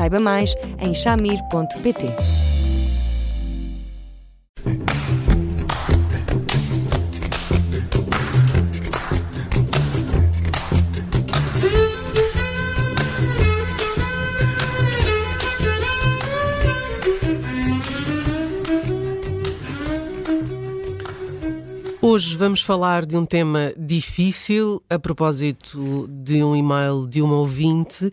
Saiba mais em chamir.pt. Hoje vamos falar de um tema difícil a propósito de um e-mail de uma ouvinte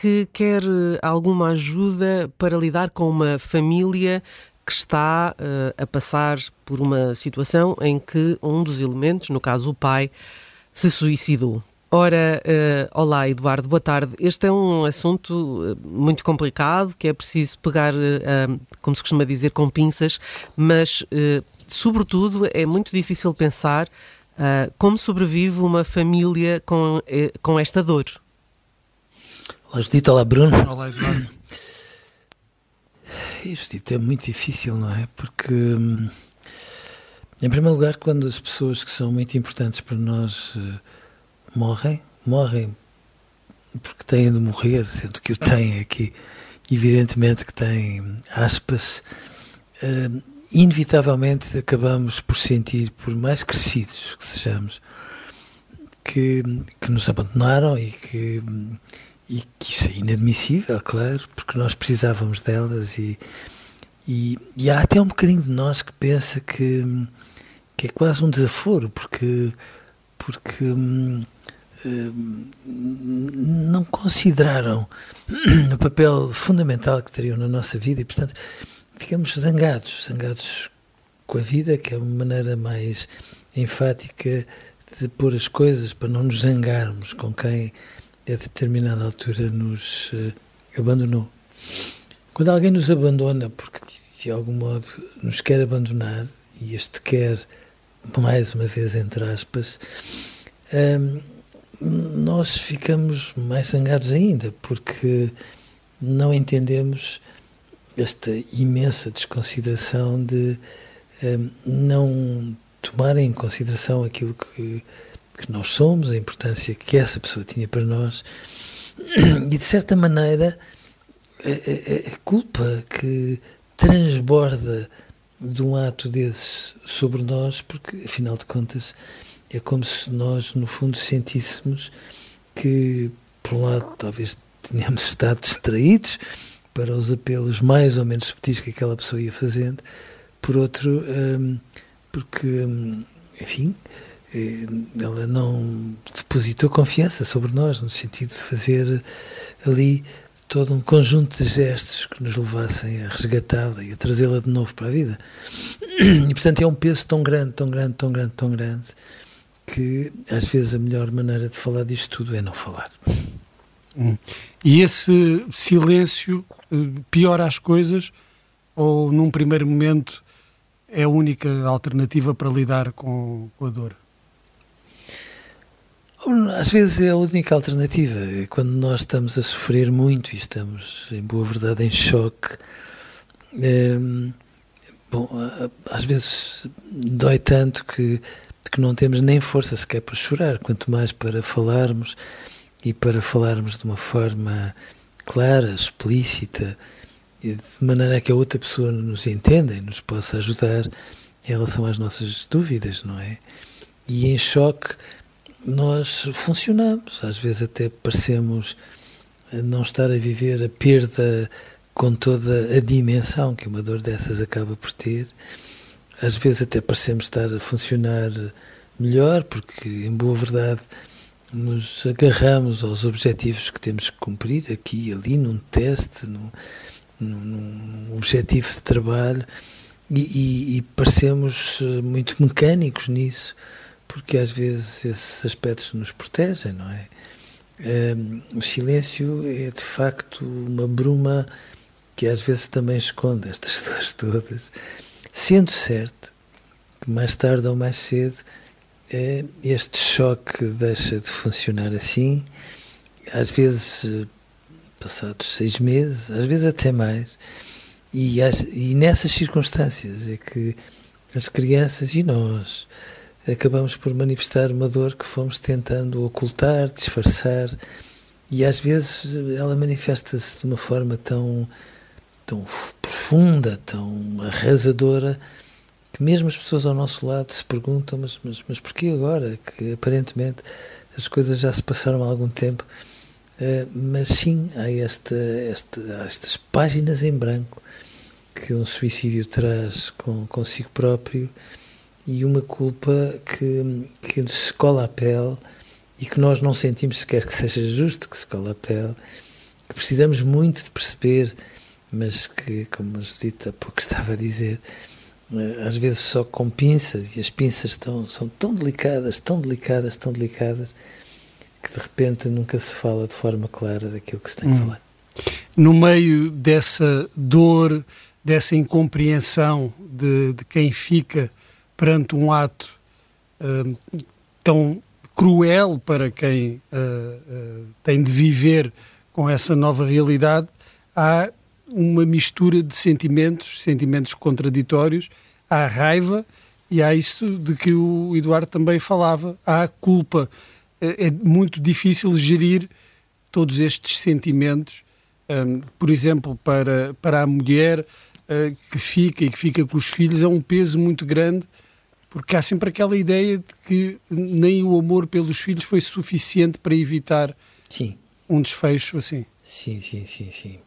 que quer eh, alguma ajuda para lidar com uma família que está uh, a passar por uma situação em que um dos elementos, no caso o pai, se suicidou. Ora, uh, olá Eduardo, boa tarde. Este é um assunto muito complicado que é preciso pegar, uh, como se costuma dizer, com pinças, mas, sobretudo, é muito difícil pensar como sobrevive uma família com, com esta dor. Olá Judito, olá Bruno. Olá Eduardo. Judito, é muito difícil, não é? Porque, hum, em primeiro lugar, quando as pessoas que são muito importantes para nós uh, morrem, morrem porque têm de morrer, sendo que o têm aqui, evidentemente que têm aspas, uh, inevitavelmente acabamos por sentir, por mais crescidos que sejamos, que, que nos abandonaram e que e que isso é inadmissível, claro, porque nós precisávamos delas e, e, e, há até um bocadinho de nós que pensa que, que é quase um desaforo, porque, porque hum, hum, não consideraram o papel fundamental que teriam na nossa vida e, portanto, ficamos zangados, zangados com a vida, que é uma maneira mais enfática de pôr as coisas para não nos zangarmos com quem a determinada altura nos uh, abandonou. Quando alguém nos abandona porque de algum modo nos quer abandonar, e este quer, mais uma vez entre aspas, um, ehm, nós ficamos mais zangados ainda, porque não entendemos esta imensa desconsideração de um, ehm, não tomar em consideração aquilo que que nós somos, a importância que essa pessoa tinha para nós. E, de certa maneira, a, a, a culpa que transborda de um ato desses sobre nós, porque, afinal de contas, é como se nós, no fundo, sentíssemos que, por um lado, talvez tenhamos estado distraídos para os apelos mais ou menos subtis que aquela pessoa ia fazendo, por outro, hum, porque, hum, enfim, ela não depositou confiança sobre nós, no sentido de fazer ali todo um conjunto de gestos que nos levassem a resgatá-la e a trazê-la de novo para a vida. E, portanto, é um peso tão grande, tão grande, tão grande, tão grande, que às vezes a melhor maneira de falar disto tudo é não falar. Hum. E esse silêncio eh, piora as coisas ou, num primeiro momento, é a única alternativa para lidar com, com a dor? Às vezes é a única alternativa. É quando nós estamos a sofrer muito e estamos, em boa verdade, em choque. É, bom, às vezes dói tanto que, que não temos nem força sequer para chorar, quanto mais para falarmos e para falarmos de uma forma clara, explícita, de maneira que a outra pessoa nos entenda e nos possa ajudar em relação às nossas dúvidas, não é? E em choque nós funcionamos, às vezes até parecemos não estar a viver a perda com toda a dimensão que uma dor dessas acaba por ter. Às vezes até parecemos estar a funcionar melhor, porque, em boa verdade, nos agarramos aos objetivos que temos que cumprir, aqui e ali, num teste, num, num objetivo de trabalho, e, e, e parecemos muito mecânicos nisso porque às vezes esses aspectos nos protegem, não é? Um, o silêncio é de facto uma bruma que às vezes também esconde estas dores todas, sendo certo que mais tarde ou mais cedo é, este choque deixa de funcionar assim, às vezes passados seis meses, às vezes até mais, e, e nessas circunstâncias é que as crianças e nós acabamos por manifestar uma dor que fomos tentando ocultar, disfarçar, e às vezes ela manifesta-se de uma forma tão, tão profunda, tão arrasadora, que mesmo as pessoas ao nosso lado se perguntam: mas, mas, mas porquê agora? Que aparentemente as coisas já se passaram há algum tempo. Uh, mas sim, há, esta, esta, há estas páginas em branco que um suicídio traz com, consigo próprio e uma culpa que, que nos cola a pele e que nós não sentimos sequer que seja justo que se cola a pele, que precisamos muito de perceber, mas que, como a Judita há pouco estava a dizer, eh, às vezes só com pinças, e as pinças estão, são tão delicadas, tão delicadas, tão delicadas, que de repente nunca se fala de forma clara daquilo que se tem que hum. falar. No meio dessa dor, dessa incompreensão de, de quem fica perante um ato uh, tão cruel para quem uh, uh, tem de viver com essa nova realidade, há uma mistura de sentimentos, sentimentos contraditórios, há raiva e há isso de que o Eduardo também falava, há culpa. É, é muito difícil gerir todos estes sentimentos. Um, por exemplo, para, para a mulher, uh, que fica e que fica com os filhos é um peso muito grande, porque há sempre aquela ideia de que nem o amor pelos filhos foi suficiente para evitar sim. um desfecho assim. Sim, sim, sim, sim.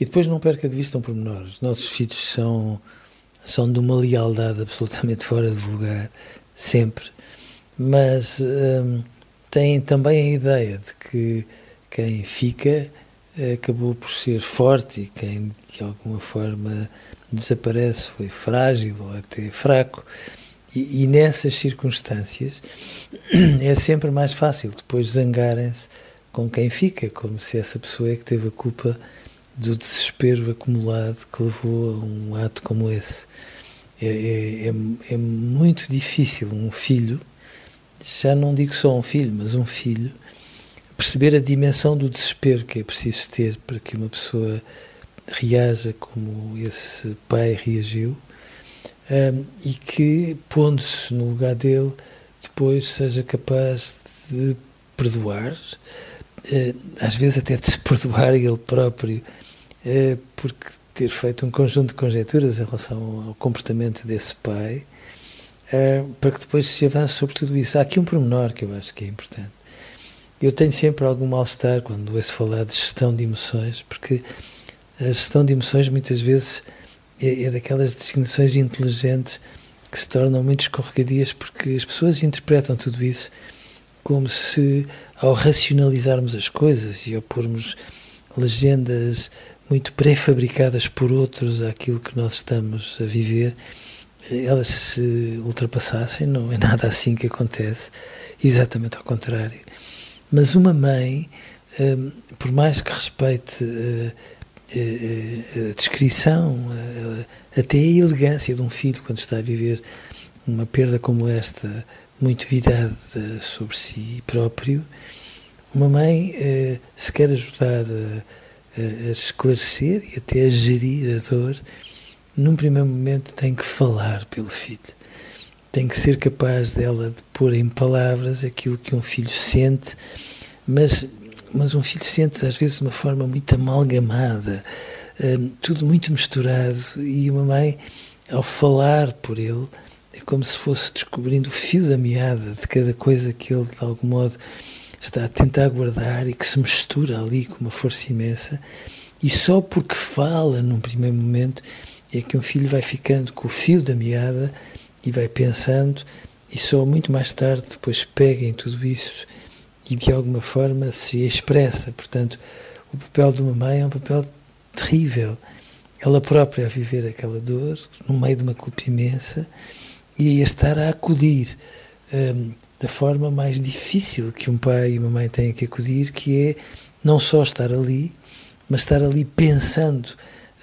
E depois não perca de vista um pormenor. Os nossos filhos são, são de uma lealdade absolutamente fora de lugar, sempre. Mas hum, têm também a ideia de que quem fica acabou por ser forte e quem de alguma forma desaparece foi frágil ou até fraco. E, e nessas circunstâncias é sempre mais fácil depois zangarem-se com quem fica, como se essa pessoa é que teve a culpa do desespero acumulado que levou a um ato como esse. É, é, é, é muito difícil um filho, já não digo só um filho, mas um filho, perceber a dimensão do desespero que é preciso ter para que uma pessoa reaja como esse pai reagiu um, e que, pondo-se no lugar dele, depois seja capaz de perdoar, uh, às vezes até de se perdoar ele próprio, uh, porque ter feito um conjunto de conjecturas em relação ao comportamento desse pai, uh, para que depois se avance sobre tudo isso. Há aqui um pormenor que eu acho que é importante eu tenho sempre algum mal-estar quando ouço falar de gestão de emoções, porque a gestão de emoções muitas vezes é, é daquelas designações inteligentes que se tornam muito escorregadias porque as pessoas interpretam tudo isso como se ao racionalizarmos as coisas e ao pormos legendas muito pré-fabricadas por outros àquilo que nós estamos a viver, elas se ultrapassassem, não é nada assim que acontece, exatamente ao contrário. Mas uma mãe, hum, por mais que respeite eh, a descrição, até a elegância de um filho quando está a viver uma perda como esta, muito virada sobre si próprio, uma mãe, eh, se quer ajudar a, a esclarecer e até a gerir a dor, num primeiro momento tem que falar pelo filho. Tem que ser capaz dela de pôr em palavras aquilo que um filho sente mas, mas um filho sente às vezes de uma forma muito amalgamada, um, tudo muito misturado, e uma mãe, ao falar por ele, é como se fosse descobrindo o fio da meada de cada coisa que ele, de algum modo, está a tentar guardar e que se mistura ali com uma força imensa, e só porque fala num primeiro momento é que um filho vai ficando com o fio da meada e vai pensando, e só muito mais tarde depois pega em tudo isso e de alguma forma se expressa. Portanto, o papel de uma mãe é um papel terrível. Ela própria a viver aquela dor, no meio de uma culpa imensa, e a estar a acudir um, da forma mais difícil que um pai e uma mãe têm que acudir, que é não só estar ali, mas estar ali pensando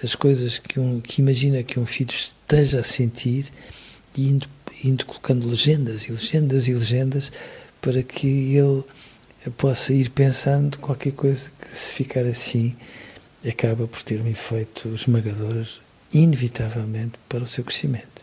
as coisas que, um, que imagina que um filho esteja a sentir e indo, indo colocando legendas e legendas e legendas para que ele possa ir pensando qualquer coisa que, se ficar assim, acaba por ter um efeito esmagador, inevitavelmente, para o seu crescimento.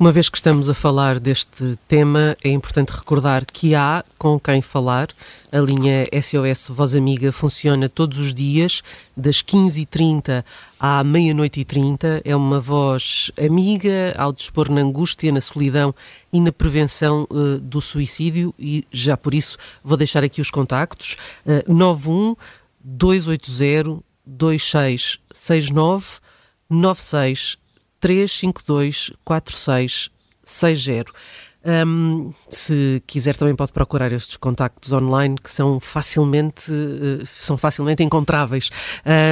Uma vez que estamos a falar deste tema, é importante recordar que há com quem falar. A linha SOS Voz Amiga funciona todos os dias, das 15h30 à meia-noite e 30. É uma voz amiga ao dispor na angústia, na solidão e na prevenção uh, do suicídio. E já por isso vou deixar aqui os contactos: uh, 91 280 2669 96 352 4660. Um, se quiser também pode procurar estes contactos online que são facilmente, uh, são facilmente encontráveis.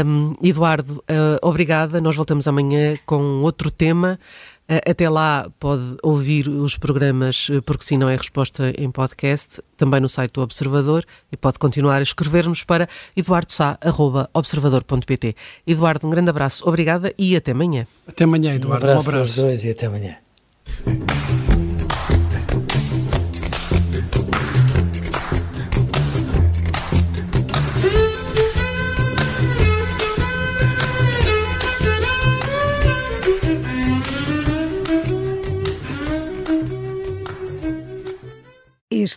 Um, Eduardo, uh, obrigada. Nós voltamos amanhã com outro tema. Uh, até lá pode ouvir os programas, porque se não é resposta em podcast, também no site do Observador e pode continuar a escrever-nos para eduardosá.observador.pt. Eduardo, um grande abraço, obrigada e até amanhã. Até amanhã, Eduardo. Um abraço, um abraço. para os dois e até amanhã.